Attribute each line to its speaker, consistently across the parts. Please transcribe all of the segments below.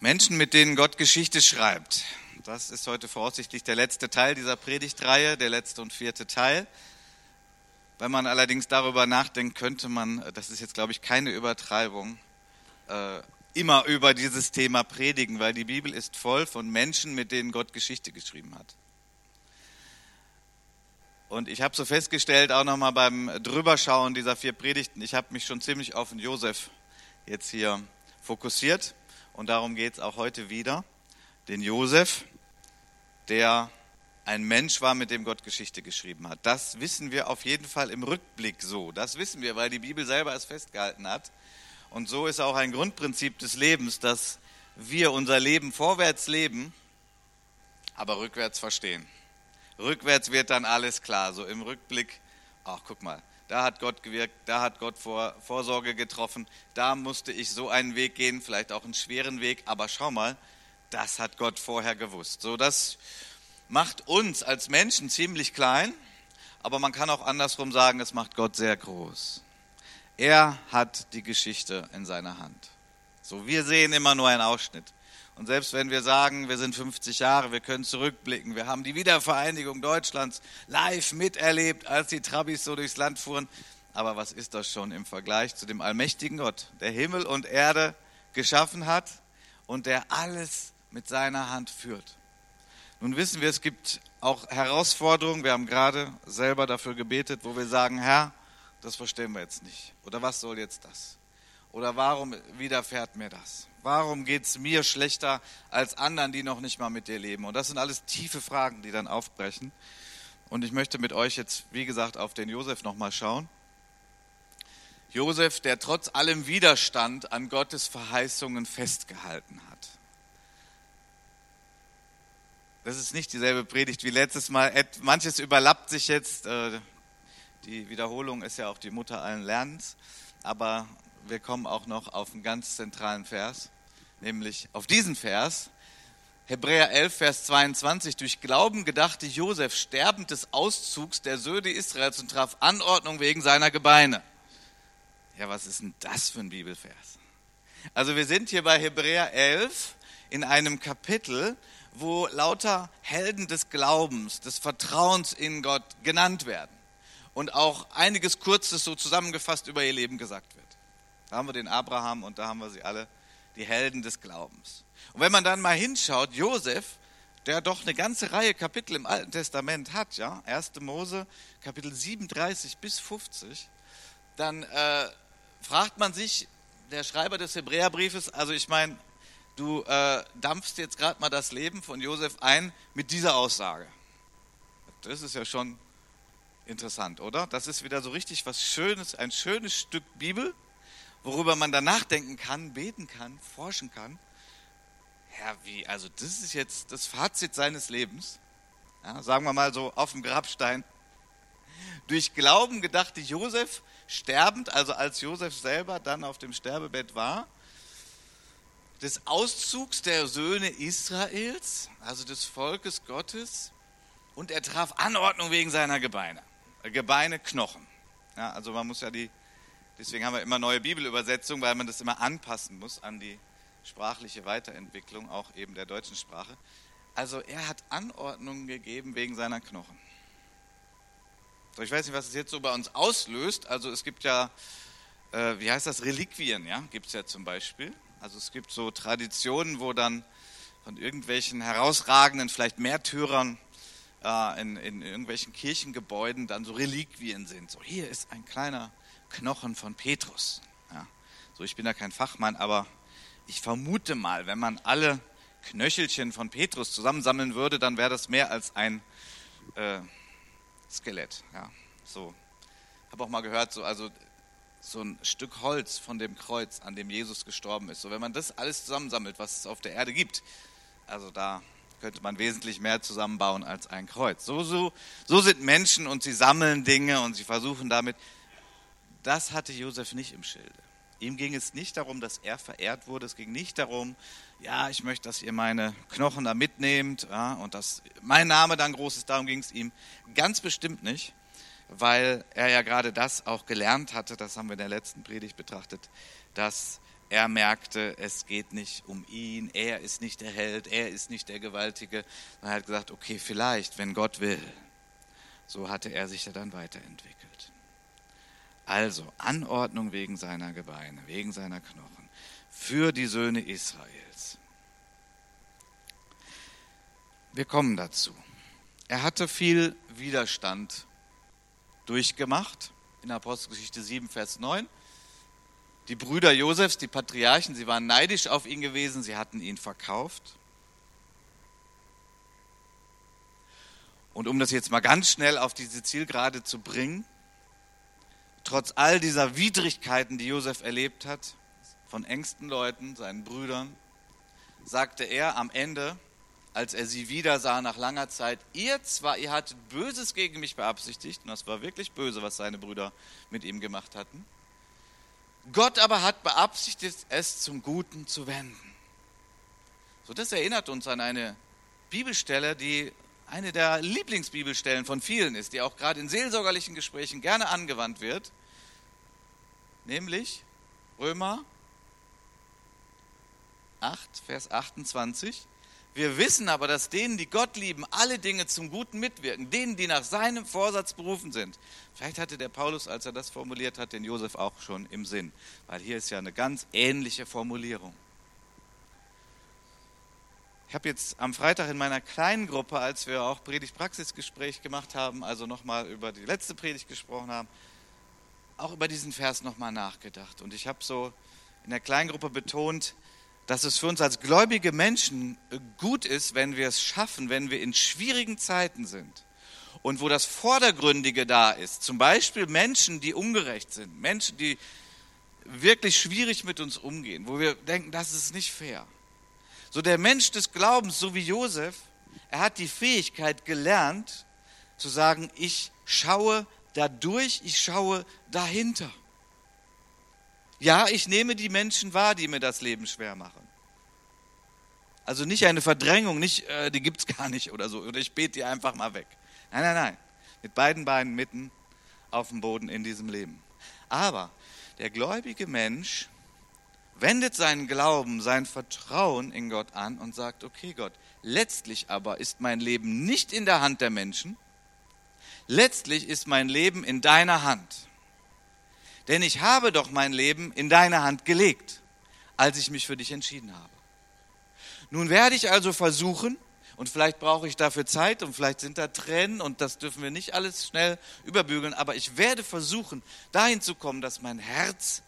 Speaker 1: Menschen, mit denen Gott Geschichte schreibt. Das ist heute voraussichtlich der letzte Teil dieser Predigtreihe, der letzte und vierte Teil. Wenn man allerdings darüber nachdenkt, könnte man, das ist jetzt glaube ich keine Übertreibung, äh, immer über dieses Thema predigen, weil die Bibel ist voll von Menschen, mit denen Gott Geschichte geschrieben hat. Und ich habe so festgestellt, auch nochmal beim Drüberschauen dieser vier Predigten, ich habe mich schon ziemlich auf den Josef jetzt hier fokussiert. Und darum geht es auch heute wieder. Den Josef, der ein Mensch war, mit dem Gott Geschichte geschrieben hat. Das wissen wir auf jeden Fall im Rückblick so. Das wissen wir, weil die Bibel selber es festgehalten hat. Und so ist auch ein Grundprinzip des Lebens, dass wir unser Leben vorwärts leben, aber rückwärts verstehen. Rückwärts wird dann alles klar. So im Rückblick, ach guck mal, da hat Gott gewirkt, da hat Gott vor, Vorsorge getroffen, da musste ich so einen Weg gehen, vielleicht auch einen schweren Weg, aber schau mal, das hat Gott vorher gewusst. So, das macht uns als Menschen ziemlich klein, aber man kann auch andersrum sagen, es macht Gott sehr groß. Er hat die Geschichte in seiner Hand. So, wir sehen immer nur einen Ausschnitt. Und selbst wenn wir sagen, wir sind 50 Jahre, wir können zurückblicken, wir haben die Wiedervereinigung Deutschlands live miterlebt, als die Trabis so durchs Land fuhren. Aber was ist das schon im Vergleich zu dem allmächtigen Gott, der Himmel und Erde geschaffen hat und der alles mit seiner Hand führt? Nun wissen wir, es gibt auch Herausforderungen. Wir haben gerade selber dafür gebetet, wo wir sagen, Herr, das verstehen wir jetzt nicht. Oder was soll jetzt das? Oder warum widerfährt mir das? Warum geht es mir schlechter als anderen, die noch nicht mal mit dir leben? Und das sind alles tiefe Fragen, die dann aufbrechen. Und ich möchte mit euch jetzt, wie gesagt, auf den Josef nochmal schauen. Josef, der trotz allem Widerstand an Gottes Verheißungen festgehalten hat. Das ist nicht dieselbe Predigt wie letztes Mal. Manches überlappt sich jetzt. Äh, die Wiederholung ist ja auch die Mutter allen Lernens. Aber wir kommen auch noch auf einen ganz zentralen Vers, nämlich auf diesen Vers. Hebräer 11, Vers 22. Durch Glauben gedachte Josef sterbend des Auszugs der Söhne Israels und traf Anordnung wegen seiner Gebeine. Ja, was ist denn das für ein Bibelvers? Also wir sind hier bei Hebräer 11 in einem Kapitel, wo lauter Helden des Glaubens, des Vertrauens in Gott genannt werden und auch einiges Kurzes so zusammengefasst über ihr Leben gesagt wird. Da haben wir den Abraham und da haben wir sie alle, die Helden des Glaubens. Und wenn man dann mal hinschaut, Josef, der doch eine ganze Reihe Kapitel im Alten Testament hat, ja, 1. Mose, Kapitel 37 bis 50, dann äh, fragt man sich, der Schreiber des Hebräerbriefes, also ich meine, du äh, dampfst jetzt gerade mal das Leben von Josef ein mit dieser Aussage. Das ist ja schon interessant, oder? Das ist wieder so richtig was Schönes, ein schönes Stück Bibel, worüber man dann nachdenken kann, beten kann, forschen kann. Ja, wie, also das ist jetzt das Fazit seines Lebens. Ja, sagen wir mal so auf dem Grabstein. Durch Glauben gedachte Josef, sterbend, also als Josef selber dann auf dem Sterbebett war, des Auszugs der Söhne Israels, also des Volkes Gottes, und er traf Anordnung wegen seiner Gebeine. Gebeine, Knochen. Ja, also man muss ja die Deswegen haben wir immer neue Bibelübersetzungen, weil man das immer anpassen muss an die sprachliche Weiterentwicklung, auch eben der deutschen Sprache. Also er hat Anordnungen gegeben wegen seiner Knochen. So, ich weiß nicht, was es jetzt so bei uns auslöst. Also es gibt ja, äh, wie heißt das, Reliquien, ja, gibt es ja zum Beispiel. Also es gibt so Traditionen, wo dann von irgendwelchen herausragenden, vielleicht Märtyrern äh, in, in irgendwelchen Kirchengebäuden dann so Reliquien sind. So, hier ist ein kleiner Knochen von Petrus. Ja, so, ich bin da kein Fachmann, aber ich vermute mal, wenn man alle Knöchelchen von Petrus zusammensammeln würde, dann wäre das mehr als ein äh, Skelett. Ja, so. Habe auch mal gehört, so, also so ein Stück Holz von dem Kreuz, an dem Jesus gestorben ist. So, wenn man das alles zusammensammelt, was es auf der Erde gibt, also da könnte man wesentlich mehr zusammenbauen als ein Kreuz. So, so, so sind Menschen und sie sammeln Dinge und sie versuchen damit das hatte Josef nicht im Schilde. Ihm ging es nicht darum, dass er verehrt wurde. Es ging nicht darum, ja, ich möchte, dass ihr meine Knochen da mitnehmt ja, und dass mein Name dann groß ist. Darum ging es ihm ganz bestimmt nicht, weil er ja gerade das auch gelernt hatte, das haben wir in der letzten Predigt betrachtet, dass er merkte, es geht nicht um ihn, er ist nicht der Held, er ist nicht der Gewaltige. er hat gesagt, okay, vielleicht, wenn Gott will. So hatte er sich ja dann weiterentwickelt. Also Anordnung wegen seiner Gebeine, wegen seiner Knochen, für die Söhne Israels. Wir kommen dazu. Er hatte viel Widerstand durchgemacht in Apostelgeschichte 7, Vers 9. Die Brüder Josefs, die Patriarchen, sie waren neidisch auf ihn gewesen, sie hatten ihn verkauft. Und um das jetzt mal ganz schnell auf diese Zielgerade zu bringen, trotz all dieser Widrigkeiten, die Josef erlebt hat, von engsten Leuten, seinen Brüdern, sagte er am Ende, als er sie wieder sah nach langer Zeit, ihr zwar, ihr hattet Böses gegen mich beabsichtigt, und das war wirklich böse, was seine Brüder mit ihm gemacht hatten, Gott aber hat beabsichtigt, es zum Guten zu wenden. So, das erinnert uns an eine Bibelstelle, die eine der Lieblingsbibelstellen von vielen ist, die auch gerade in seelsorgerlichen Gesprächen gerne angewandt wird, nämlich Römer 8, Vers 28. Wir wissen aber, dass denen, die Gott lieben, alle Dinge zum Guten mitwirken, denen, die nach seinem Vorsatz berufen sind. Vielleicht hatte der Paulus, als er das formuliert hat, den Josef auch schon im Sinn, weil hier ist ja eine ganz ähnliche Formulierung. Ich habe jetzt am Freitag in meiner kleinen Gruppe, als wir auch Predigt-Praxis-Gespräch gemacht haben, also nochmal über die letzte Predigt gesprochen haben, auch über diesen Vers nochmal nachgedacht. Und ich habe so in der kleinen Gruppe betont, dass es für uns als gläubige Menschen gut ist, wenn wir es schaffen, wenn wir in schwierigen Zeiten sind und wo das Vordergründige da ist, zum Beispiel Menschen, die ungerecht sind, Menschen, die wirklich schwierig mit uns umgehen, wo wir denken, das ist nicht fair. So der Mensch des Glaubens, so wie Josef, er hat die Fähigkeit gelernt zu sagen, ich schaue dadurch, ich schaue dahinter. Ja, ich nehme die Menschen wahr, die mir das Leben schwer machen. Also nicht eine Verdrängung, nicht, äh, die gibt es gar nicht oder so, oder ich bete die einfach mal weg. Nein, nein, nein. Mit beiden Beinen mitten auf dem Boden in diesem Leben. Aber der gläubige Mensch wendet seinen Glauben, sein Vertrauen in Gott an und sagt, okay Gott, letztlich aber ist mein Leben nicht in der Hand der Menschen, letztlich ist mein Leben in deiner Hand. Denn ich habe doch mein Leben in deine Hand gelegt, als ich mich für dich entschieden habe. Nun werde ich also versuchen, und vielleicht brauche ich dafür Zeit und vielleicht sind da Tränen und das dürfen wir nicht alles schnell überbügeln, aber ich werde versuchen, dahin zu kommen, dass mein Herz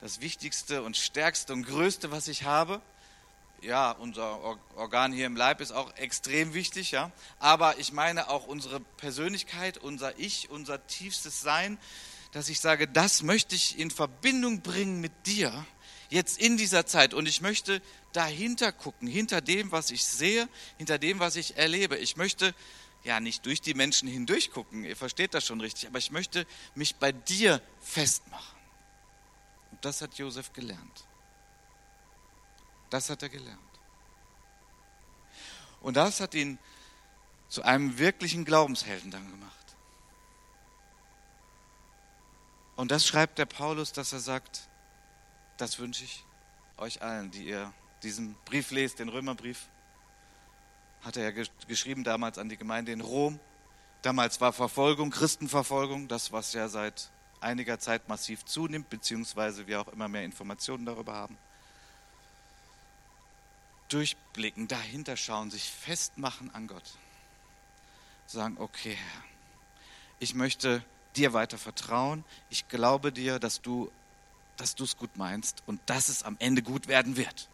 Speaker 1: das Wichtigste und Stärkste und Größte, was ich habe, ja, unser Organ hier im Leib ist auch extrem wichtig, ja, aber ich meine auch unsere Persönlichkeit, unser Ich, unser tiefstes Sein, dass ich sage, das möchte ich in Verbindung bringen mit dir jetzt in dieser Zeit. Und ich möchte dahinter gucken, hinter dem, was ich sehe, hinter dem, was ich erlebe. Ich möchte ja nicht durch die Menschen hindurch gucken, ihr versteht das schon richtig, aber ich möchte mich bei dir festmachen. Und das hat Josef gelernt. Das hat er gelernt. Und das hat ihn zu einem wirklichen Glaubenshelden dann gemacht. Und das schreibt der Paulus, dass er sagt, das wünsche ich euch allen, die ihr diesen Brief lest, den Römerbrief. Hat er ja geschrieben damals an die Gemeinde in Rom. Damals war Verfolgung, Christenverfolgung, das, was ja seit einiger Zeit massiv zunimmt, beziehungsweise wir auch immer mehr Informationen darüber haben. Durchblicken, dahinter schauen, sich festmachen an Gott. Sagen, okay, Herr, ich möchte dir weiter vertrauen. Ich glaube dir, dass du dass du es gut meinst und dass es am Ende gut werden wird.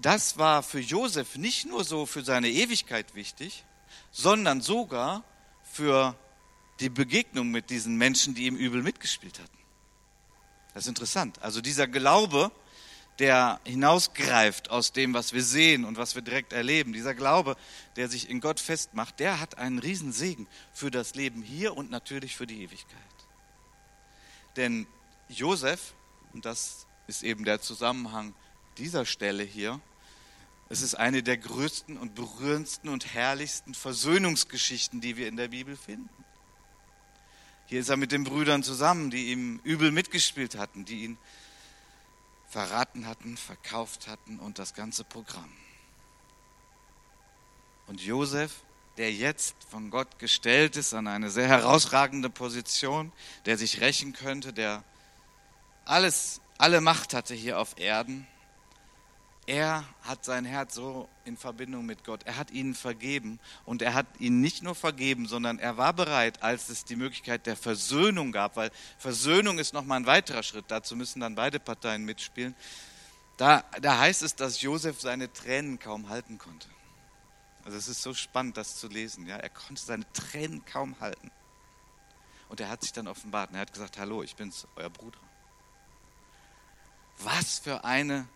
Speaker 1: Das war für Josef nicht nur so für seine Ewigkeit wichtig, sondern sogar für die Begegnung mit diesen Menschen, die ihm übel mitgespielt hatten. Das ist interessant. Also dieser Glaube, der hinausgreift aus dem, was wir sehen und was wir direkt erleben. Dieser Glaube, der sich in Gott festmacht, der hat einen Riesensegen für das Leben hier und natürlich für die Ewigkeit. Denn Josef, und das ist eben der Zusammenhang dieser Stelle hier, es ist eine der größten und berührendsten und herrlichsten Versöhnungsgeschichten, die wir in der Bibel finden. Hier ist er mit den Brüdern zusammen, die ihm übel mitgespielt hatten, die ihn verraten hatten, verkauft hatten und das ganze Programm. Und Josef, der jetzt von Gott gestellt ist an eine sehr herausragende Position, der sich rächen könnte, der alles, alle Macht hatte hier auf Erden, er hat sein Herz so in Verbindung mit Gott. Er hat ihnen vergeben und er hat ihnen nicht nur vergeben, sondern er war bereit, als es die Möglichkeit der Versöhnung gab, weil Versöhnung ist nochmal ein weiterer Schritt, dazu müssen dann beide Parteien mitspielen. Da, da heißt es, dass Josef seine Tränen kaum halten konnte. Also es ist so spannend, das zu lesen. Ja? Er konnte seine Tränen kaum halten. Und er hat sich dann offenbart und er hat gesagt, hallo, ich bin's, euer Bruder. Was für eine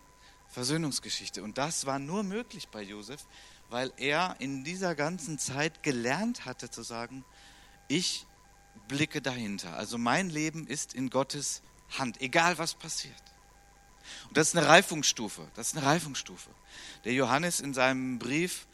Speaker 1: Versöhnungsgeschichte. Und das war nur möglich bei Josef, weil er in dieser ganzen Zeit gelernt hatte zu sagen, ich blicke dahinter. Also mein Leben ist in Gottes Hand, egal was passiert. Und das ist eine Reifungsstufe. Das ist eine Reifungsstufe. Der Johannes in seinem Brief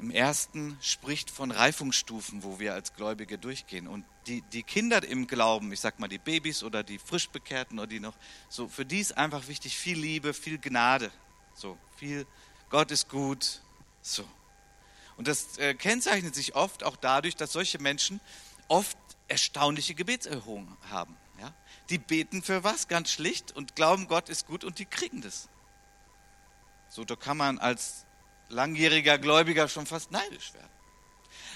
Speaker 1: im ersten spricht von Reifungsstufen, wo wir als Gläubige durchgehen. Und die, die Kinder im Glauben, ich sag mal die Babys oder die Frischbekehrten oder die noch, so für die ist einfach wichtig viel Liebe, viel Gnade, so viel Gott ist gut, so. Und das äh, kennzeichnet sich oft auch dadurch, dass solche Menschen oft erstaunliche Gebetserhörungen haben. Ja? Die beten für was ganz schlicht und glauben, Gott ist gut und die kriegen das. So, da kann man als langjähriger Gläubiger schon fast neidisch werden.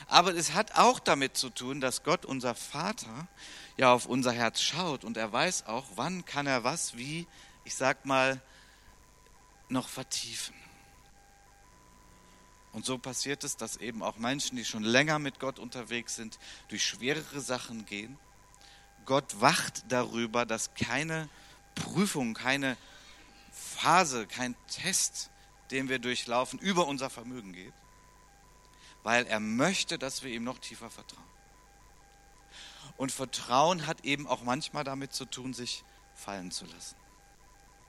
Speaker 1: Aber es hat auch damit zu tun, dass Gott, unser Vater, ja auf unser Herz schaut und er weiß auch, wann kann er was wie, ich sag mal, noch vertiefen. Und so passiert es, dass eben auch Menschen, die schon länger mit Gott unterwegs sind, durch schwerere Sachen gehen. Gott wacht darüber, dass keine Prüfung, keine Phase, kein Test den wir durchlaufen, über unser Vermögen geht, weil er möchte, dass wir ihm noch tiefer vertrauen. Und Vertrauen hat eben auch manchmal damit zu tun, sich fallen zu lassen.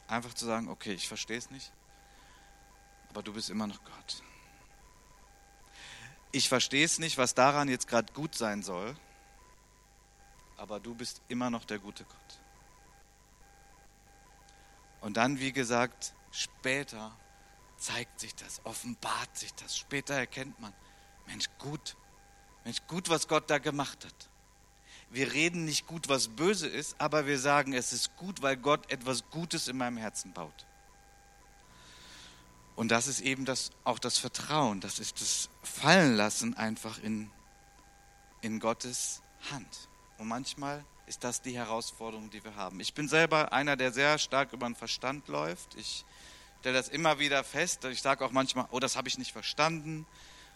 Speaker 1: Einfach zu sagen, okay, ich verstehe es nicht, aber du bist immer noch Gott. Ich verstehe es nicht, was daran jetzt gerade gut sein soll, aber du bist immer noch der gute Gott. Und dann, wie gesagt, später zeigt sich das, offenbart sich das. Später erkennt man, Mensch, gut, Mensch, gut, was Gott da gemacht hat. Wir reden nicht gut, was böse ist, aber wir sagen, es ist gut, weil Gott etwas Gutes in meinem Herzen baut. Und das ist eben das, auch das Vertrauen, das ist das Fallenlassen einfach in, in Gottes Hand. Und manchmal ist das die Herausforderung, die wir haben. Ich bin selber einer, der sehr stark über den Verstand läuft. Ich stelle das immer wieder fest. Ich sage auch manchmal, oh, das habe ich nicht verstanden.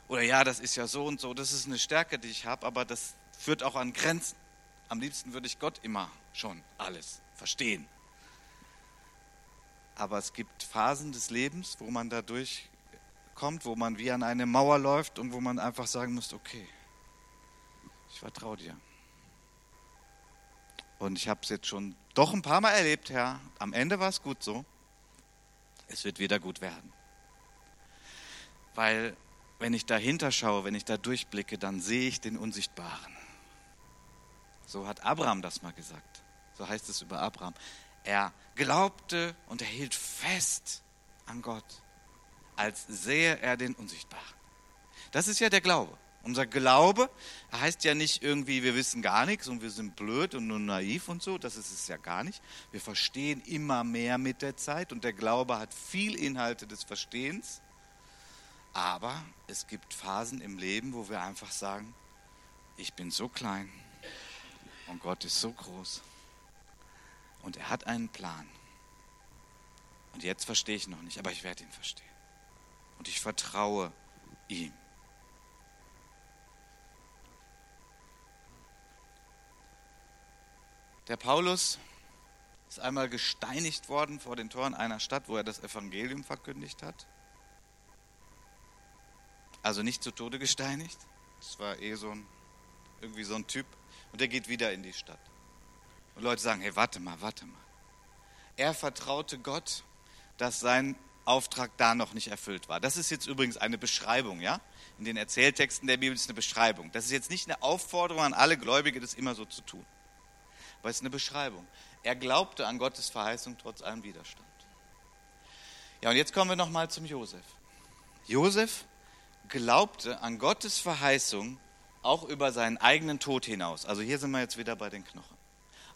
Speaker 1: Oder ja, das ist ja so und so. Das ist eine Stärke, die ich habe, aber das führt auch an Grenzen. Am liebsten würde ich Gott immer schon alles verstehen. Aber es gibt Phasen des Lebens, wo man da durchkommt, wo man wie an eine Mauer läuft und wo man einfach sagen muss, okay, ich vertraue dir. Und ich habe es jetzt schon doch ein paar Mal erlebt, Herr. Am Ende war es gut so es wird wieder gut werden. Weil wenn ich dahinter schaue, wenn ich da durchblicke, dann sehe ich den Unsichtbaren. So hat Abraham das mal gesagt. So heißt es über Abraham. Er glaubte und er hielt fest an Gott, als sähe er den Unsichtbaren. Das ist ja der Glaube. Unser Glaube heißt ja nicht irgendwie, wir wissen gar nichts und wir sind blöd und nur naiv und so. Das ist es ja gar nicht. Wir verstehen immer mehr mit der Zeit und der Glaube hat viel Inhalte des Verstehens. Aber es gibt Phasen im Leben, wo wir einfach sagen, ich bin so klein und Gott ist so groß und er hat einen Plan. Und jetzt verstehe ich noch nicht, aber ich werde ihn verstehen. Und ich vertraue ihm. Der Paulus ist einmal gesteinigt worden vor den Toren einer Stadt, wo er das Evangelium verkündigt hat. Also nicht zu Tode gesteinigt. Das war eh so ein, irgendwie so ein Typ. Und er geht wieder in die Stadt. Und Leute sagen, hey, warte mal, warte mal. Er vertraute Gott, dass sein Auftrag da noch nicht erfüllt war. Das ist jetzt übrigens eine Beschreibung, ja? In den Erzähltexten der Bibel ist eine Beschreibung. Das ist jetzt nicht eine Aufforderung an alle Gläubige, das immer so zu tun. Aber es eine Beschreibung. Er glaubte an Gottes Verheißung trotz allem Widerstand. Ja, und jetzt kommen wir nochmal zum Josef. Josef glaubte an Gottes Verheißung auch über seinen eigenen Tod hinaus. Also hier sind wir jetzt wieder bei den Knochen.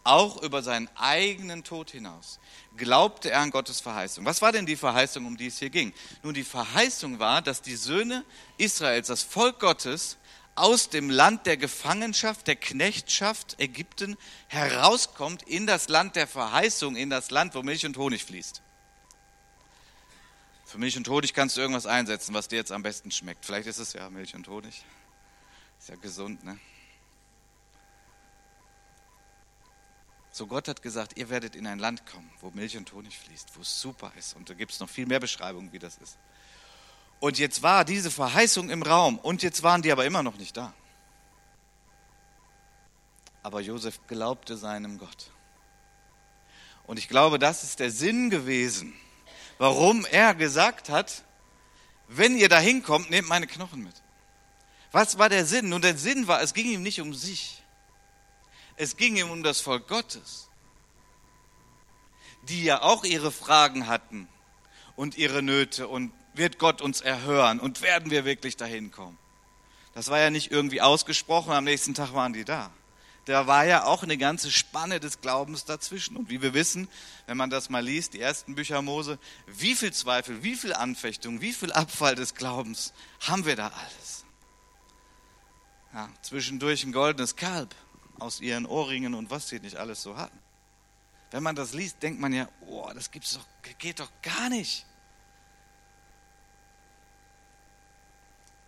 Speaker 1: Auch über seinen eigenen Tod hinaus glaubte er an Gottes Verheißung. Was war denn die Verheißung, um die es hier ging? Nun, die Verheißung war, dass die Söhne Israels, das Volk Gottes, aus dem Land der Gefangenschaft, der Knechtschaft Ägypten herauskommt in das Land der Verheißung, in das Land, wo Milch und Honig fließt. Für Milch und Honig kannst du irgendwas einsetzen, was dir jetzt am besten schmeckt. Vielleicht ist es ja Milch und Honig. Ist ja gesund, ne? So Gott hat gesagt, ihr werdet in ein Land kommen, wo Milch und Honig fließt, wo es super ist. Und da gibt es noch viel mehr Beschreibungen, wie das ist. Und jetzt war diese Verheißung im Raum und jetzt waren die aber immer noch nicht da. Aber Josef glaubte seinem Gott. Und ich glaube, das ist der Sinn gewesen, warum er gesagt hat, wenn ihr da hinkommt, nehmt meine Knochen mit. Was war der Sinn? Nun, der Sinn war, es ging ihm nicht um sich. Es ging ihm um das Volk Gottes, die ja auch ihre Fragen hatten und ihre Nöte und wird Gott uns erhören und werden wir wirklich dahin kommen? Das war ja nicht irgendwie ausgesprochen, am nächsten Tag waren die da. Da war ja auch eine ganze Spanne des Glaubens dazwischen. Und wie wir wissen, wenn man das mal liest, die ersten Bücher Mose, wie viel Zweifel, wie viel Anfechtung, wie viel Abfall des Glaubens haben wir da alles? Ja, zwischendurch ein goldenes Kalb aus ihren Ohrringen und was sie nicht alles so hatten. Wenn man das liest, denkt man ja, oh, das gibt's doch, geht doch gar nicht.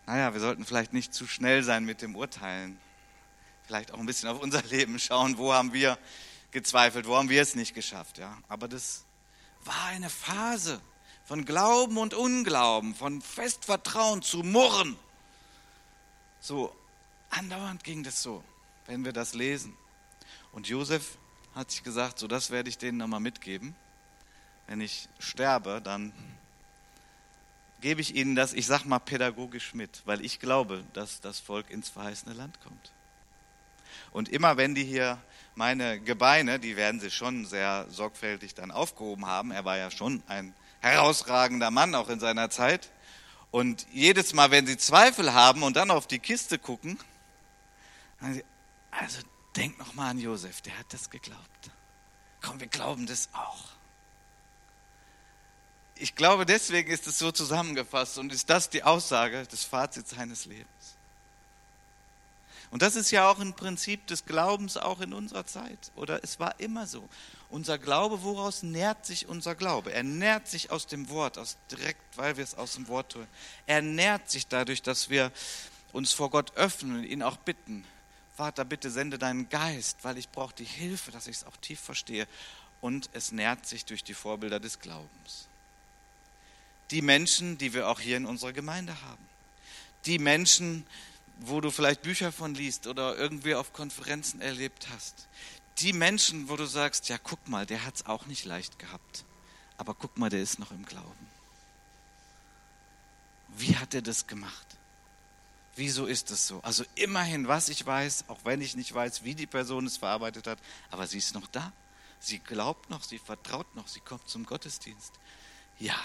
Speaker 1: Naja, wir sollten vielleicht nicht zu schnell sein mit dem Urteilen. Vielleicht auch ein bisschen auf unser Leben schauen, wo haben wir gezweifelt, wo haben wir es nicht geschafft. Ja? Aber das war eine Phase von Glauben und Unglauben, von Festvertrauen zu Murren. So andauernd ging das so wenn wir das lesen. Und Josef hat sich gesagt, so das werde ich denen nochmal mitgeben. Wenn ich sterbe, dann gebe ich ihnen das, ich sag mal pädagogisch mit, weil ich glaube, dass das Volk ins verheißene Land kommt. Und immer wenn die hier meine Gebeine, die werden sie schon sehr sorgfältig dann aufgehoben haben, er war ja schon ein herausragender Mann auch in seiner Zeit. Und jedes Mal, wenn sie Zweifel haben und dann auf die Kiste gucken, sagen sie, also denk noch mal an Josef, der hat das geglaubt. Komm, wir glauben das auch. Ich glaube, deswegen ist es so zusammengefasst und ist das die Aussage des Fazits seines Lebens. Und das ist ja auch ein Prinzip des Glaubens auch in unserer Zeit. Oder es war immer so. Unser Glaube, woraus nährt sich unser Glaube? Er nährt sich aus dem Wort, aus direkt, weil wir es aus dem Wort tun. Er nährt sich dadurch, dass wir uns vor Gott öffnen und ihn auch bitten. Vater, bitte sende deinen Geist, weil ich brauche die Hilfe, dass ich es auch tief verstehe. Und es nährt sich durch die Vorbilder des Glaubens. Die Menschen, die wir auch hier in unserer Gemeinde haben. Die Menschen, wo du vielleicht Bücher von liest oder irgendwie auf Konferenzen erlebt hast. Die Menschen, wo du sagst, ja, guck mal, der hat es auch nicht leicht gehabt. Aber guck mal, der ist noch im Glauben. Wie hat er das gemacht? Wieso ist es so? Also immerhin, was ich weiß, auch wenn ich nicht weiß, wie die Person es verarbeitet hat, aber sie ist noch da. Sie glaubt noch, sie vertraut noch, sie kommt zum Gottesdienst. Ja,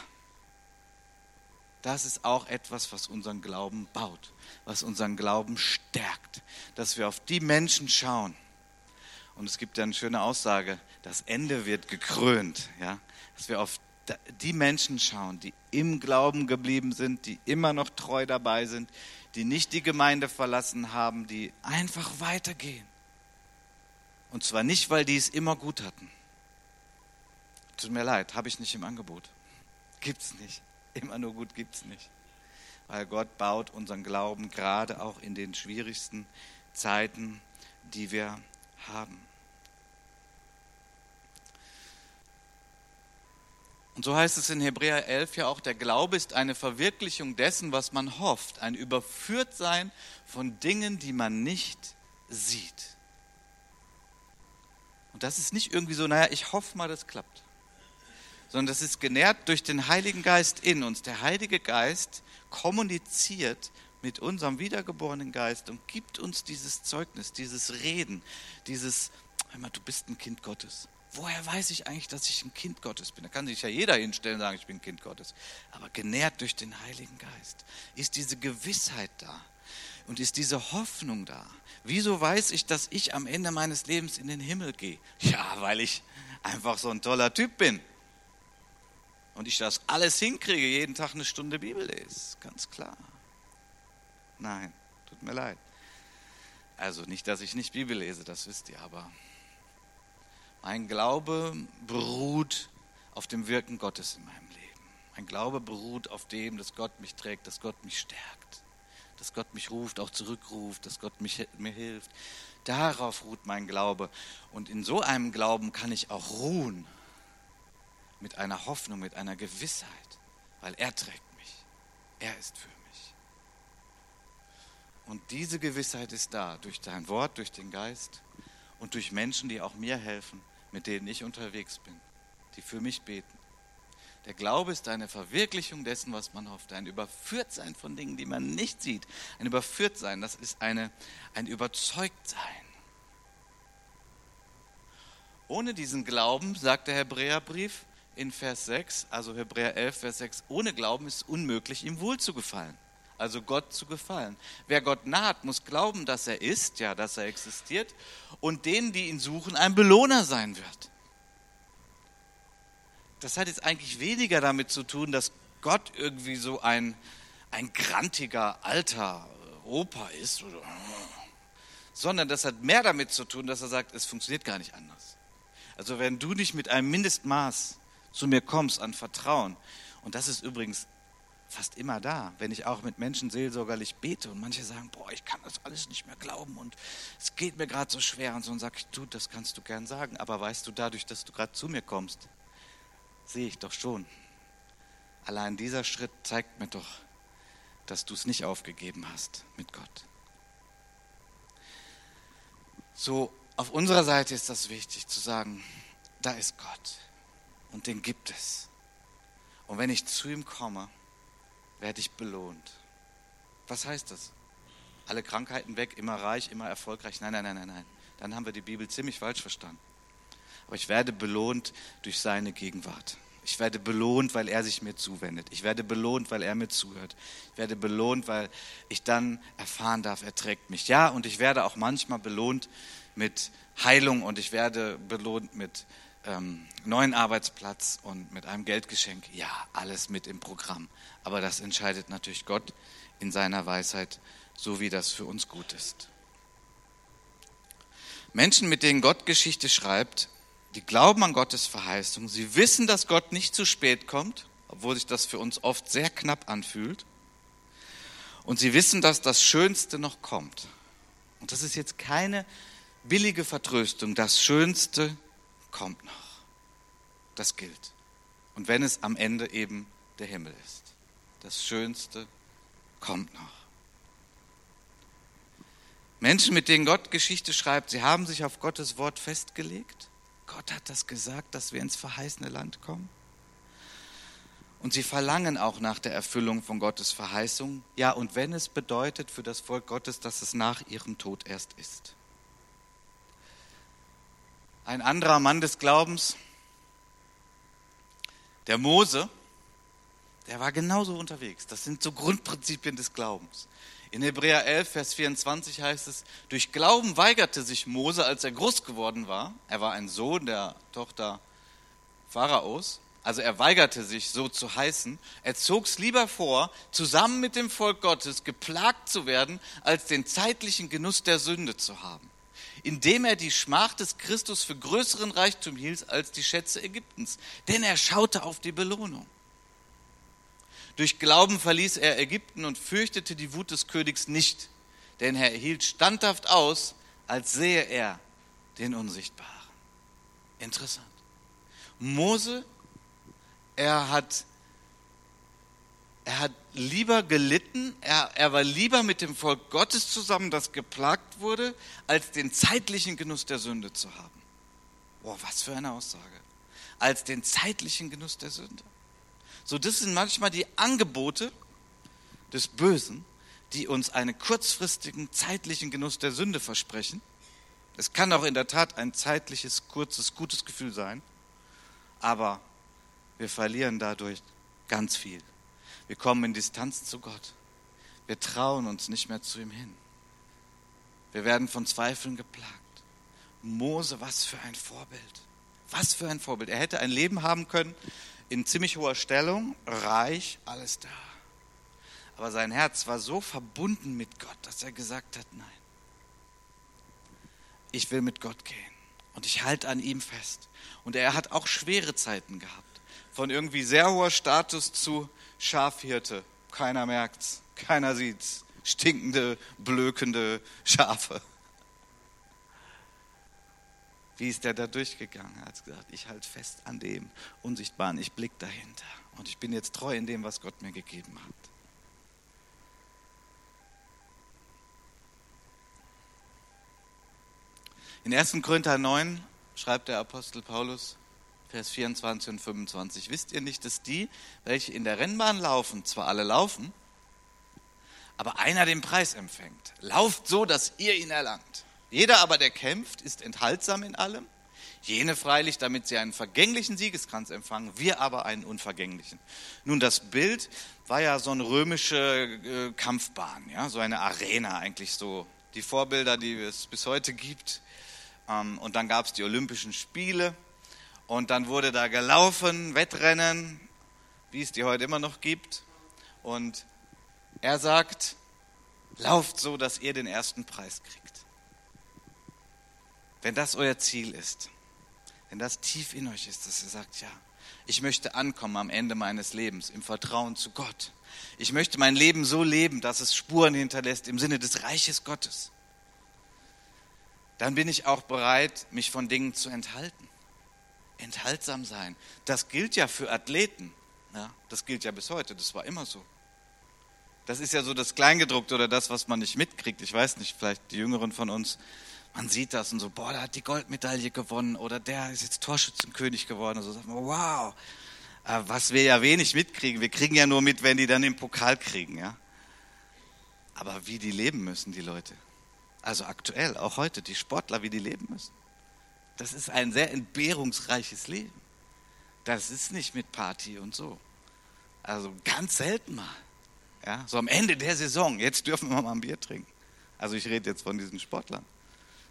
Speaker 1: das ist auch etwas, was unseren Glauben baut, was unseren Glauben stärkt, dass wir auf die Menschen schauen. Und es gibt ja eine schöne Aussage, das Ende wird gekrönt, ja, dass wir auf die Menschen schauen, die im Glauben geblieben sind, die immer noch treu dabei sind, die nicht die Gemeinde verlassen haben, die einfach weitergehen. Und zwar nicht, weil die es immer gut hatten. Tut mir leid, habe ich nicht im Angebot. Gibt's nicht. Immer nur gut gibt's nicht. Weil Gott baut unseren Glauben gerade auch in den schwierigsten Zeiten, die wir haben. Und so heißt es in Hebräer 11 ja auch, der Glaube ist eine Verwirklichung dessen, was man hofft, ein Überführtsein von Dingen, die man nicht sieht. Und das ist nicht irgendwie so, naja, ich hoffe mal, das klappt. Sondern das ist genährt durch den Heiligen Geist in uns. Der Heilige Geist kommuniziert mit unserem wiedergeborenen Geist und gibt uns dieses Zeugnis, dieses Reden, dieses, hör mal, du bist ein Kind Gottes. Woher weiß ich eigentlich, dass ich ein Kind Gottes bin? Da kann sich ja jeder hinstellen und sagen, ich bin ein Kind Gottes. Aber genährt durch den Heiligen Geist ist diese Gewissheit da und ist diese Hoffnung da. Wieso weiß ich, dass ich am Ende meines Lebens in den Himmel gehe? Ja, weil ich einfach so ein toller Typ bin. Und ich das alles hinkriege, jeden Tag eine Stunde Bibel lese. Ganz klar. Nein, tut mir leid. Also nicht, dass ich nicht Bibel lese, das wisst ihr, aber mein Glaube beruht auf dem Wirken Gottes in meinem Leben. Mein Glaube beruht auf dem, dass Gott mich trägt, dass Gott mich stärkt, dass Gott mich ruft, auch zurückruft, dass Gott mich, mir hilft. Darauf ruht mein Glaube. Und in so einem Glauben kann ich auch ruhen. Mit einer Hoffnung, mit einer Gewissheit, weil er trägt mich. Er ist für mich. Und diese Gewissheit ist da durch dein Wort, durch den Geist und durch Menschen, die auch mir helfen, mit denen ich unterwegs bin, die für mich beten. Der Glaube ist eine Verwirklichung dessen, was man hofft. Ein Überführtsein von Dingen, die man nicht sieht. Ein Überführtsein, das ist eine, ein Überzeugtsein. Ohne diesen Glauben, sagt der Hebräerbrief in Vers 6, also Hebräer 11, Vers 6, ohne Glauben ist unmöglich, ihm wohl zu gefallen also Gott zu gefallen. Wer Gott naht, muss glauben, dass er ist, ja, dass er existiert und denen, die ihn suchen, ein Belohner sein wird. Das hat jetzt eigentlich weniger damit zu tun, dass Gott irgendwie so ein, ein grantiger alter Opa ist, oder, sondern das hat mehr damit zu tun, dass er sagt, es funktioniert gar nicht anders. Also wenn du nicht mit einem Mindestmaß zu mir kommst an Vertrauen, und das ist übrigens fast immer da, wenn ich auch mit Menschen seelsorgerlich bete und manche sagen, boah, ich kann das alles nicht mehr glauben und es geht mir gerade so schwer und so, und sage ich, du, das kannst du gern sagen, aber weißt du, dadurch, dass du gerade zu mir kommst, sehe ich doch schon. Allein dieser Schritt zeigt mir doch, dass du es nicht aufgegeben hast mit Gott. So, auf unserer Seite ist das wichtig zu sagen, da ist Gott und den gibt es. Und wenn ich zu ihm komme, werde ich belohnt. Was heißt das? Alle Krankheiten weg, immer reich, immer erfolgreich? Nein, nein, nein, nein, nein. Dann haben wir die Bibel ziemlich falsch verstanden. Aber ich werde belohnt durch seine Gegenwart. Ich werde belohnt, weil er sich mir zuwendet. Ich werde belohnt, weil er mir zuhört. Ich werde belohnt, weil ich dann erfahren darf, er trägt mich. Ja, und ich werde auch manchmal belohnt mit Heilung und ich werde belohnt mit ähm, neuen Arbeitsplatz und mit einem Geldgeschenk. Ja, alles mit im Programm. Aber das entscheidet natürlich Gott in seiner Weisheit, so wie das für uns gut ist. Menschen, mit denen Gott Geschichte schreibt, die glauben an Gottes Verheißung, sie wissen, dass Gott nicht zu spät kommt, obwohl sich das für uns oft sehr knapp anfühlt. Und sie wissen, dass das Schönste noch kommt. Und das ist jetzt keine billige Vertröstung. Das Schönste kommt noch. Das gilt. Und wenn es am Ende eben der Himmel ist. Das Schönste kommt noch. Menschen, mit denen Gott Geschichte schreibt, sie haben sich auf Gottes Wort festgelegt. Gott hat das gesagt, dass wir ins verheißene Land kommen. Und sie verlangen auch nach der Erfüllung von Gottes Verheißung. Ja, und wenn es bedeutet für das Volk Gottes, dass es nach ihrem Tod erst ist. Ein anderer Mann des Glaubens, der Mose, der war genauso unterwegs. Das sind so Grundprinzipien des Glaubens. In Hebräer 11, Vers 24 heißt es, durch Glauben weigerte sich Mose, als er groß geworden war. Er war ein Sohn der Tochter Pharaos. Also er weigerte sich, so zu heißen. Er zog es lieber vor, zusammen mit dem Volk Gottes geplagt zu werden, als den zeitlichen Genuss der Sünde zu haben indem er die Schmach des Christus für größeren Reichtum hielt als die Schätze Ägyptens. Denn er schaute auf die Belohnung. Durch Glauben verließ er Ägypten und fürchtete die Wut des Königs nicht, denn er hielt standhaft aus, als sehe er den Unsichtbaren. Interessant. Mose, er hat er hat lieber gelitten, er, er war lieber mit dem Volk Gottes zusammen, das geplagt wurde, als den zeitlichen Genuss der Sünde zu haben. Boah, was für eine Aussage. als den zeitlichen Genuss der Sünde. So, das sind manchmal die Angebote des Bösen, die uns einen kurzfristigen zeitlichen Genuss der Sünde versprechen. Es kann auch in der Tat ein zeitliches, kurzes, gutes Gefühl sein, aber wir verlieren dadurch ganz viel. Wir kommen in Distanz zu Gott. Wir trauen uns nicht mehr zu ihm hin. Wir werden von Zweifeln geplagt. Mose, was für ein Vorbild. Was für ein Vorbild. Er hätte ein Leben haben können in ziemlich hoher Stellung, reich, alles da. Aber sein Herz war so verbunden mit Gott, dass er gesagt hat, nein, ich will mit Gott gehen und ich halte an ihm fest. Und er hat auch schwere Zeiten gehabt. Von irgendwie sehr hoher Status zu Schafhirte. Keiner merkt's, keiner sieht's. Stinkende, blökende Schafe. Wie ist der da durchgegangen? Er hat gesagt, ich halte fest an dem Unsichtbaren, ich blicke dahinter. Und ich bin jetzt treu in dem, was Gott mir gegeben hat. In 1. Korinther 9 schreibt der Apostel Paulus, Vers 24 und 25, wisst ihr nicht, dass die, welche in der Rennbahn laufen, zwar alle laufen, aber einer den Preis empfängt. Lauft so, dass ihr ihn erlangt. Jeder aber, der kämpft, ist enthaltsam in allem. Jene freilich, damit sie einen vergänglichen Siegeskranz empfangen, wir aber einen unvergänglichen. Nun, das Bild war ja so eine römische äh, Kampfbahn, ja, so eine Arena eigentlich so. Die Vorbilder, die es bis heute gibt. Ähm, und dann gab es die Olympischen Spiele und dann wurde da gelaufen, Wettrennen, wie es die heute immer noch gibt. Und er sagt, lauft so, dass ihr den ersten Preis kriegt. Wenn das euer Ziel ist, wenn das tief in euch ist, dass ihr sagt, ja, ich möchte ankommen am Ende meines Lebens im Vertrauen zu Gott. Ich möchte mein Leben so leben, dass es Spuren hinterlässt im Sinne des Reiches Gottes. Dann bin ich auch bereit, mich von Dingen zu enthalten. Enthaltsam sein. Das gilt ja für Athleten. Ja, das gilt ja bis heute. Das war immer so. Das ist ja so das Kleingedruckte oder das, was man nicht mitkriegt. Ich weiß nicht, vielleicht die Jüngeren von uns man sieht das und so, boah, der hat die Goldmedaille gewonnen oder der ist jetzt Torschützenkönig geworden. Und so sagt man, wow, was wir ja wenig mitkriegen. Wir kriegen ja nur mit, wenn die dann den Pokal kriegen, ja. Aber wie die leben müssen, die Leute. Also aktuell, auch heute, die Sportler, wie die leben müssen. Das ist ein sehr entbehrungsreiches Leben. Das ist nicht mit Party und so. Also ganz selten mal. Ja, so am Ende der Saison, jetzt dürfen wir mal ein Bier trinken. Also ich rede jetzt von diesen Sportlern.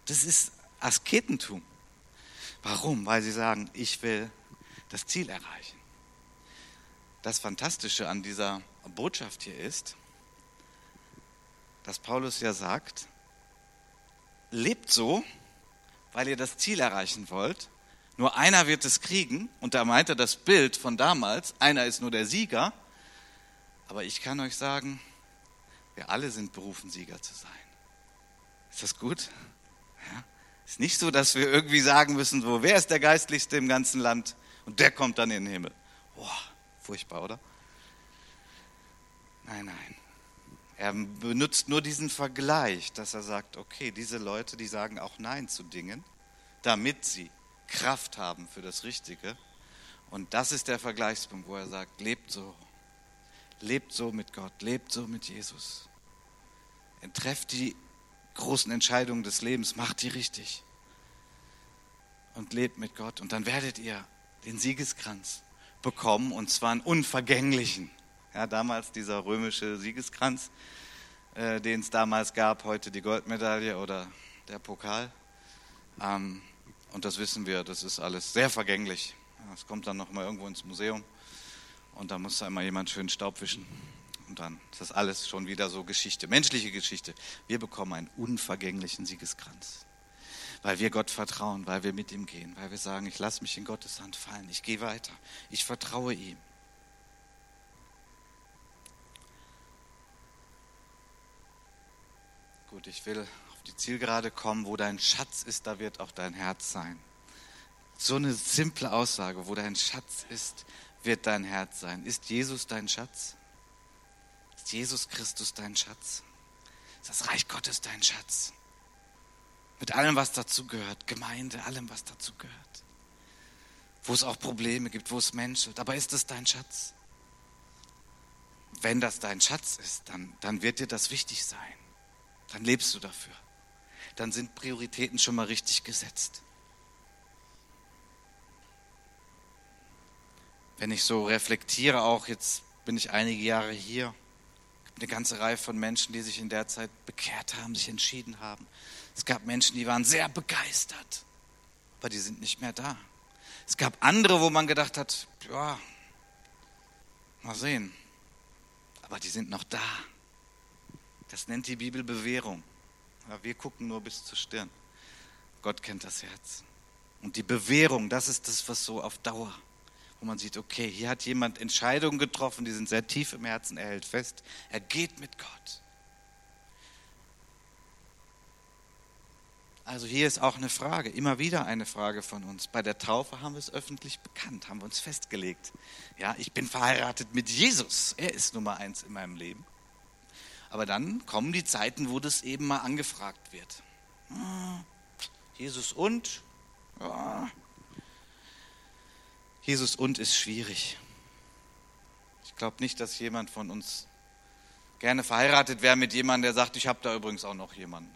Speaker 1: Das ist Asketentum. Warum? Weil sie sagen, ich will das Ziel erreichen. Das Fantastische an dieser Botschaft hier ist, dass Paulus ja sagt, lebt so, weil ihr das Ziel erreichen wollt. Nur einer wird es kriegen. Und da meint er das Bild von damals. Einer ist nur der Sieger. Aber ich kann euch sagen, wir alle sind berufen, Sieger zu sein. Ist das gut? Ja? Ist nicht so, dass wir irgendwie sagen müssen, so, wer ist der Geistlichste im ganzen Land? Und der kommt dann in den Himmel. Boah, furchtbar, oder? Nein, nein. Er benutzt nur diesen Vergleich, dass er sagt, okay, diese Leute, die sagen auch Nein zu Dingen, damit sie Kraft haben für das Richtige. Und das ist der Vergleichspunkt, wo er sagt, lebt so. Lebt so mit Gott, lebt so mit Jesus. Trefft die großen Entscheidungen des Lebens, macht die richtig. Und lebt mit Gott. Und dann werdet ihr den Siegeskranz bekommen, und zwar einen unvergänglichen. Ja, damals dieser römische Siegeskranz, äh, den es damals gab, heute die Goldmedaille oder der Pokal. Ähm, und das wissen wir, das ist alles sehr vergänglich. Es kommt dann noch mal irgendwo ins Museum und da muss da immer jemand schön Staub wischen. Und dann ist das alles schon wieder so Geschichte, menschliche Geschichte. Wir bekommen einen unvergänglichen Siegeskranz, weil wir Gott vertrauen, weil wir mit ihm gehen, weil wir sagen, ich lasse mich in Gottes Hand fallen, ich gehe weiter, ich vertraue ihm. Gut, ich will auf die Zielgerade kommen, wo dein Schatz ist, da wird auch dein Herz sein. So eine simple Aussage, wo dein Schatz ist, wird dein Herz sein. Ist Jesus dein Schatz? Ist Jesus Christus dein Schatz? Ist das Reich Gottes dein Schatz? Mit allem, was dazu gehört, Gemeinde, allem, was dazu gehört. wo es auch Probleme gibt, wo es menschelt. Aber ist es dein Schatz? Wenn das dein Schatz ist, dann, dann wird dir das wichtig sein. Dann lebst du dafür. Dann sind Prioritäten schon mal richtig gesetzt. Wenn ich so reflektiere, auch jetzt bin ich einige Jahre hier, eine ganze Reihe von Menschen, die sich in der Zeit bekehrt haben, sich entschieden haben. Es gab Menschen, die waren sehr begeistert, aber die sind nicht mehr da. Es gab andere, wo man gedacht hat, ja, mal sehen, aber die sind noch da. Das nennt die Bibel Bewährung. Ja, wir gucken nur bis zur Stirn. Gott kennt das Herz. Und die Bewährung, das ist das, was so auf Dauer wo man sieht, okay, hier hat jemand Entscheidungen getroffen, die sind sehr tief im Herzen, er hält fest, er geht mit Gott. Also hier ist auch eine Frage, immer wieder eine Frage von uns. Bei der Taufe haben wir es öffentlich bekannt, haben wir uns festgelegt. Ja, ich bin verheiratet mit Jesus, er ist Nummer eins in meinem Leben. Aber dann kommen die Zeiten, wo das eben mal angefragt wird. Ah, Jesus und? Jesus und ist schwierig. Ich glaube nicht, dass jemand von uns gerne verheiratet wäre mit jemandem, der sagt, ich habe da übrigens auch noch jemanden.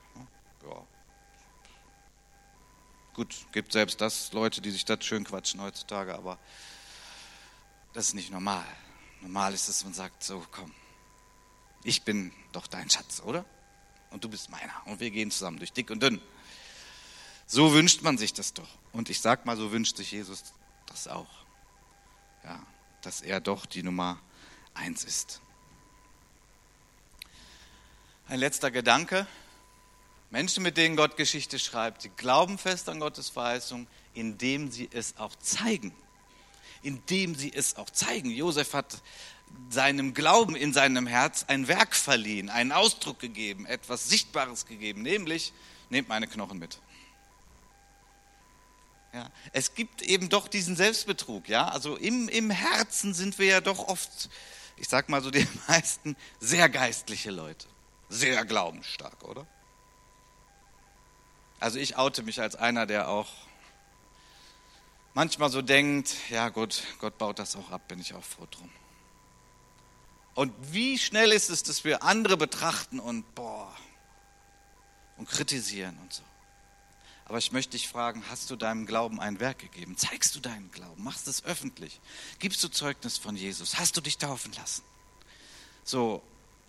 Speaker 1: Ja. Gut, gibt selbst das Leute, die sich das schön quatschen heutzutage, aber das ist nicht normal. Normal ist es, man sagt so, komm, ich bin doch dein Schatz, oder? Und du bist meiner. Und wir gehen zusammen durch dick und dünn. So wünscht man sich das doch. Und ich sag mal, so wünscht sich Jesus das auch. Ja, dass er doch die Nummer eins ist. Ein letzter Gedanke. Menschen, mit denen Gott Geschichte schreibt, die glauben fest an Gottes Verheißung, indem sie es auch zeigen. Indem sie es auch zeigen. Josef hat seinem Glauben in seinem Herz ein Werk verliehen, einen Ausdruck gegeben, etwas Sichtbares gegeben, nämlich, nehmt meine Knochen mit. Ja, es gibt eben doch diesen Selbstbetrug, ja. Also im, im Herzen sind wir ja doch oft, ich sag mal so, die meisten sehr geistliche Leute. Sehr glaubensstark, oder? Also ich oute mich als einer, der auch manchmal so denkt, ja gut, Gott baut das auch ab, bin ich auch froh drum. Und wie schnell ist es, dass wir andere betrachten und boah und kritisieren und so. Aber ich möchte dich fragen, hast du deinem Glauben ein Werk gegeben? Zeigst du deinen Glauben? Machst es öffentlich? Gibst du Zeugnis von Jesus? Hast du dich taufen lassen? So,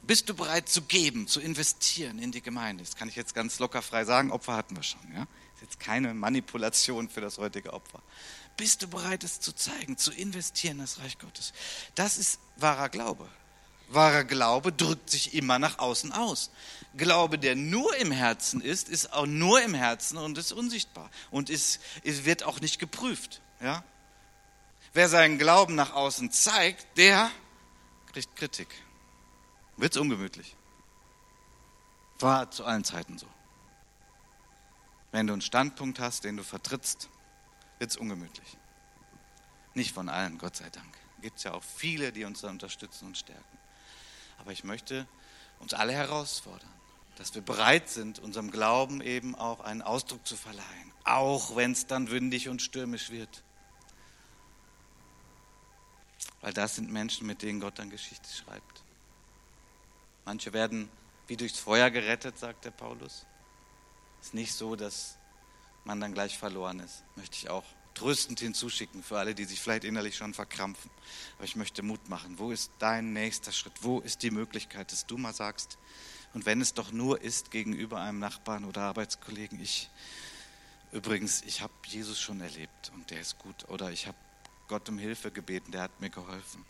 Speaker 1: bist du bereit zu geben, zu investieren in die Gemeinde? Das kann ich jetzt ganz locker frei sagen. Opfer hatten wir schon. Ja? Ist jetzt keine Manipulation für das heutige Opfer. Bist du bereit, es zu zeigen, zu investieren in das Reich Gottes? Das ist wahrer Glaube. Wahrer Glaube drückt sich immer nach außen aus. Glaube, der nur im Herzen ist, ist auch nur im Herzen und ist unsichtbar und ist, wird auch nicht geprüft. Ja? Wer seinen Glauben nach außen zeigt, der kriegt Kritik. Wird ungemütlich. War zu allen Zeiten so. Wenn du einen Standpunkt hast, den du vertrittst, wird es ungemütlich. Nicht von allen, Gott sei Dank. Gibt es ja auch viele, die uns da unterstützen und stärken. Aber ich möchte uns alle herausfordern, dass wir bereit sind, unserem Glauben eben auch einen Ausdruck zu verleihen, auch wenn es dann windig und stürmisch wird. Weil das sind Menschen, mit denen Gott dann Geschichte schreibt. Manche werden wie durchs Feuer gerettet, sagt der Paulus. Es ist nicht so, dass man dann gleich verloren ist, möchte ich auch tröstend hinzuschicken für alle, die sich vielleicht innerlich schon verkrampfen. Aber ich möchte Mut machen. Wo ist dein nächster Schritt? Wo ist die Möglichkeit, dass du mal sagst, und wenn es doch nur ist gegenüber einem Nachbarn oder Arbeitskollegen, ich übrigens, ich habe Jesus schon erlebt und der ist gut. Oder ich habe Gott um Hilfe gebeten, der hat mir geholfen.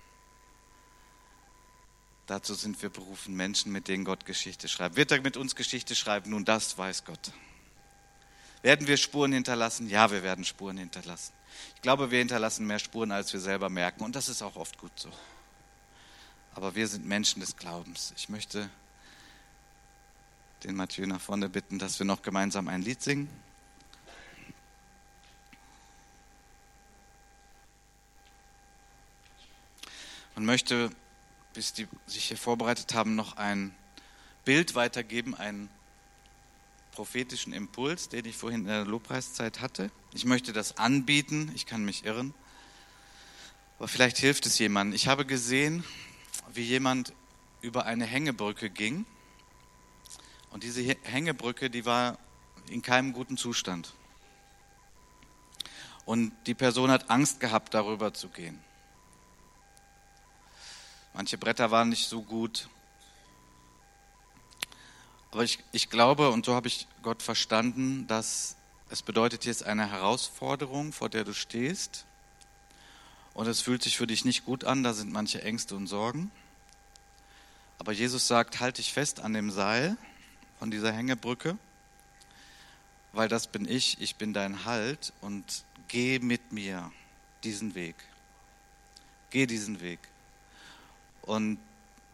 Speaker 1: Dazu sind wir berufen, Menschen, mit denen Gott Geschichte schreibt. Wird er mit uns Geschichte schreiben? Nun, das weiß Gott. Werden wir Spuren hinterlassen? Ja, wir werden Spuren hinterlassen. Ich glaube, wir hinterlassen mehr Spuren, als wir selber merken. Und das ist auch oft gut so. Aber wir sind Menschen des Glaubens. Ich möchte den Mathieu nach vorne bitten, dass wir noch gemeinsam ein Lied singen. Und möchte, bis die sich hier vorbereitet haben, noch ein Bild weitergeben, ein prophetischen Impuls, den ich vorhin in der Lobpreiszeit hatte. Ich möchte das anbieten, ich kann mich irren, aber vielleicht hilft es jemandem. Ich habe gesehen, wie jemand über eine Hängebrücke ging und diese Hängebrücke, die war in keinem guten Zustand. Und die Person hat Angst gehabt, darüber zu gehen. Manche Bretter waren nicht so gut. Aber ich, ich glaube, und so habe ich Gott verstanden, dass es bedeutet jetzt eine Herausforderung, vor der du stehst. Und es fühlt sich für dich nicht gut an, da sind manche Ängste und Sorgen. Aber Jesus sagt, halt dich fest an dem Seil von dieser Hängebrücke, weil das bin ich, ich bin dein Halt und geh mit mir diesen Weg. Geh diesen Weg. Und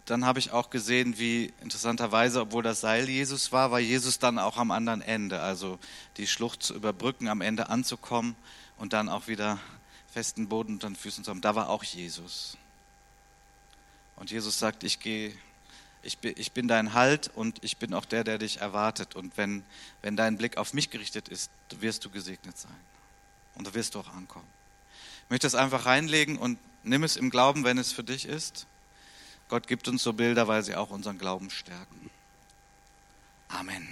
Speaker 1: dann habe ich auch gesehen, wie interessanterweise, obwohl das Seil Jesus war, war Jesus dann auch am anderen Ende. Also die Schlucht zu überbrücken, am Ende anzukommen und dann auch wieder festen Boden unter den Füßen zu haben. Da war auch Jesus. Und Jesus sagt, ich gehe, ich bin, ich bin dein Halt und ich bin auch der, der dich erwartet. Und wenn, wenn dein Blick auf mich gerichtet ist, wirst du gesegnet sein. Und da wirst du auch ankommen. Ich möchte es einfach reinlegen und nimm es im Glauben, wenn es für dich ist. Gott gibt uns so Bilder, weil sie auch unseren Glauben stärken. Amen.